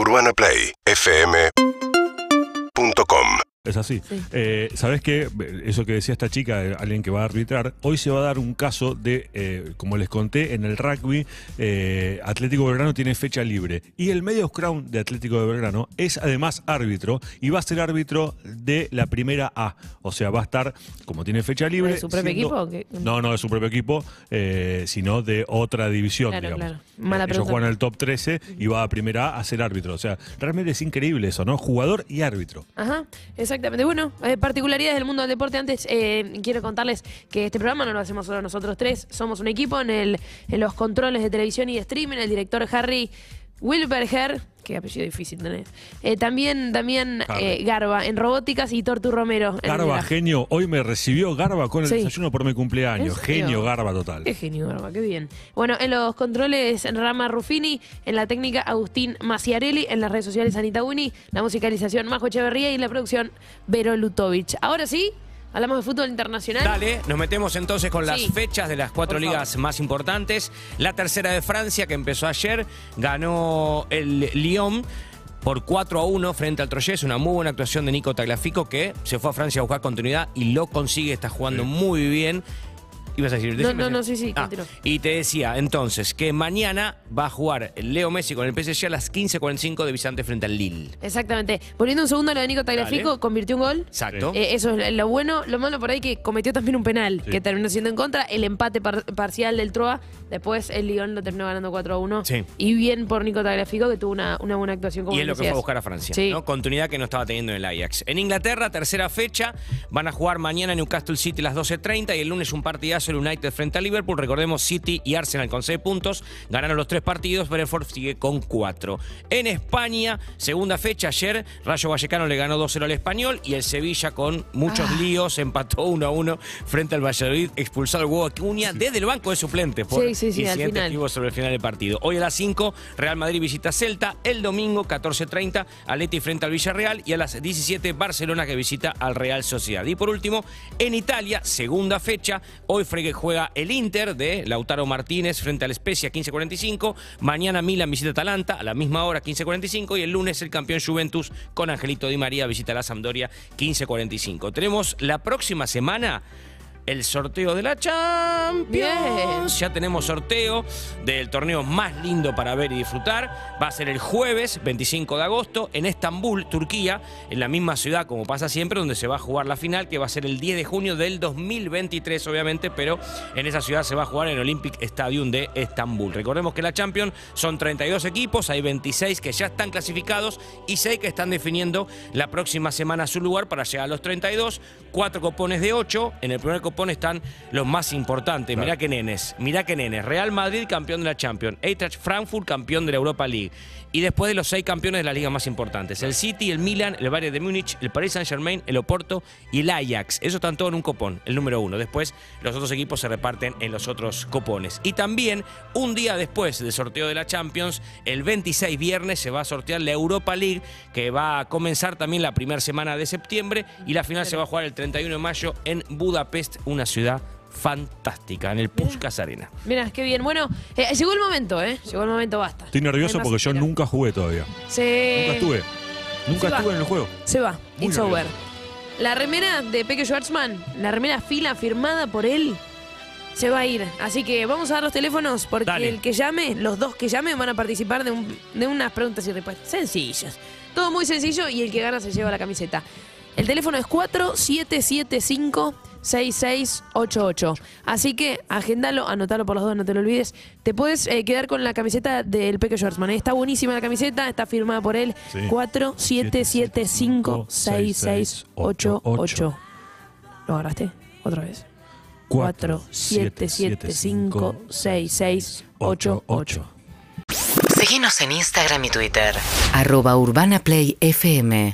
UrbanaPlayFM.com Es así. Eh, ¿Sabes qué? Eso que decía esta chica, eh, alguien que va a arbitrar, hoy se va a dar un caso de, eh, como les conté, en el rugby, eh, Atlético Belgrano tiene fecha libre. Y el medio crown de Atlético de Belgrano es además árbitro y va a ser árbitro de la primera A. O sea, va a estar, como tiene fecha libre. ¿De su propio siendo- equipo? No, no de su propio equipo, sino de otra división, Claro, digamos. claro. Mala Ellos juegan el top 13 y va a primera A a ser árbitro. O sea, realmente es increíble eso, ¿no? Jugador y árbitro. Ajá, exactamente. Bueno, eh, particularidades del mundo del deporte. Antes eh, quiero contarles que este programa no lo hacemos solo nosotros tres. Somos un equipo en, el, en los controles de televisión y de streaming. El director Harry Wilberger, qué apellido difícil tener. Eh, también también eh, Garba en robóticas y Tortu Romero. en Garba, genio. Hoy me recibió Garba con el Sí. desayuno por mi cumpleaños. ¿En? Genio, Garba total. Qué genio, Garba, qué bien. Bueno, en los controles Rama Ruffini, en la técnica Agustín Maciarelli, en las redes sociales Anita Uni, la musicalización Majo Echeverría y la producción Vero Lutovich. Ahora sí, hablamos de fútbol internacional. Dale, nos metemos entonces con las Sí. fechas de las cuatro ligas más importantes. La tercera de Francia, que empezó ayer, ganó el Lyon por 4 a 1 frente al Troyes. Una muy buena actuación de Nico Tagliafico, que se fue a Francia a buscar continuidad y lo consigue, está jugando muy bien. Ibas a decir, No, no, no, sí, sí, Ah, y te decía entonces que mañana va a jugar Leo Messi con el PSG a las 15.45 de visitante frente al Lille. Exactamente. Volviendo un segundo a lo de Nico Tagliafico, convirtió un gol. Exacto. Eh, eso es lo bueno. Lo malo por ahí que cometió también un penal Sí. que terminó siendo en contra. El empate par- parcial del Troa. Después el Lyon lo terminó ganando 4 a 1. Sí. Y bien por Nico Tagliafico que tuvo una, una buena actuación como y es lo que fue a buscar a Francia. Sí. ¿no? Continuidad que no estaba teniendo en el Ajax. En Inglaterra, tercera fecha, van a jugar mañana Newcastle City a las 12.30 y el lunes un partidazo el United frente a Liverpool. Recordemos City y Arsenal con 6 puntos. Ganaron los tres partidos, Brentford sigue con 4. En España, segunda fecha, ayer Rayo Vallecano le ganó 2-0 al Español y el Sevilla con muchos Ah. líos empató 1-1 frente al Valladolid, expulsado el huevo Acuña desde el banco de suplentes por Sí, sí, sí, al que hubo sobre el final del partido. Hoy a las 5, Real Madrid visita Celta. El domingo, 14.30, Atleti frente al Villarreal. Y a las 17, Barcelona que visita al Real Sociedad. Y por último, en Italia, segunda fecha. Hoy Fregue juega el Inter de Lautaro Martínez frente al Spezia, 15.45. Mañana Milan visita Atalanta a la misma hora, 15.45. Y el lunes el campeón Juventus con Angelito Di María visita la Sampdoria, 15.45. Tenemos la próxima semana el sorteo de la Champions. Bien. Ya tenemos sorteo del torneo más lindo para ver y disfrutar. Va a ser el jueves 25 de agosto en Estambul, Turquía, en la misma ciudad como pasa siempre, donde se va a jugar la final, que va a ser el 10 de junio del 2023, obviamente, pero en esa ciudad se va a jugar en el Olympic Stadium de Estambul. Recordemos que la Champions son 32 equipos, hay 26 que ya están clasificados y 6 que están definiendo la próxima semana su lugar para llegar a los 32. Cuatro copones de 8. En el primer copón están los más importantes. Mirá qué nenes, mirá qué nenes. Real Madrid, campeón de la Champions. Eintracht Frankfurt, campeón de la Europa League. Y después de los seis campeones de las ligas más importantes. El City, el Milan, el Bayern de Múnich, el Paris Saint-Germain, el Oporto y el Ajax. Eso están todos en un copón, el número uno. Después los otros equipos se reparten en los otros copones. Y también, un día después del sorteo de la Champions, el 26 viernes se va a sortear la Europa League, que va a comenzar también la primera semana de septiembre. Y la final se va a jugar el 31 de mayo en Budapest, una ciudad fantástica, en el Puskas Arena. Mira, qué bien. Bueno, eh, llegó el momento, ¿eh? Llegó el momento, basta. Estoy nervioso porque yo espera. nunca jugué todavía. Se... Nunca estuve. Nunca se va. estuve en el juego. Se va. Muy It's nervioso. over. La remera de Peque Schwartzman, la remera fila firmada por él, se va a ir. Así que vamos a dar los teléfonos porque Dale. el que llame, los dos que llamen van a participar de, un- de unas preguntas y respuestas sencillas. Todo muy sencillo y el que gana se lleva la camiseta. El teléfono es 4775-6688. Así que agéndalo, anotalo por los dos, no te lo olvides. Te puedes eh, quedar con la camiseta del Peque Schwartzman. ¿eh? Está buenísima la camiseta, está firmada por él. Sí. 4775-6688. ¿Lo agarraste? Otra vez. 4775-6688. Seguinos en Instagram y Twitter. Arroba Urbana Play FM.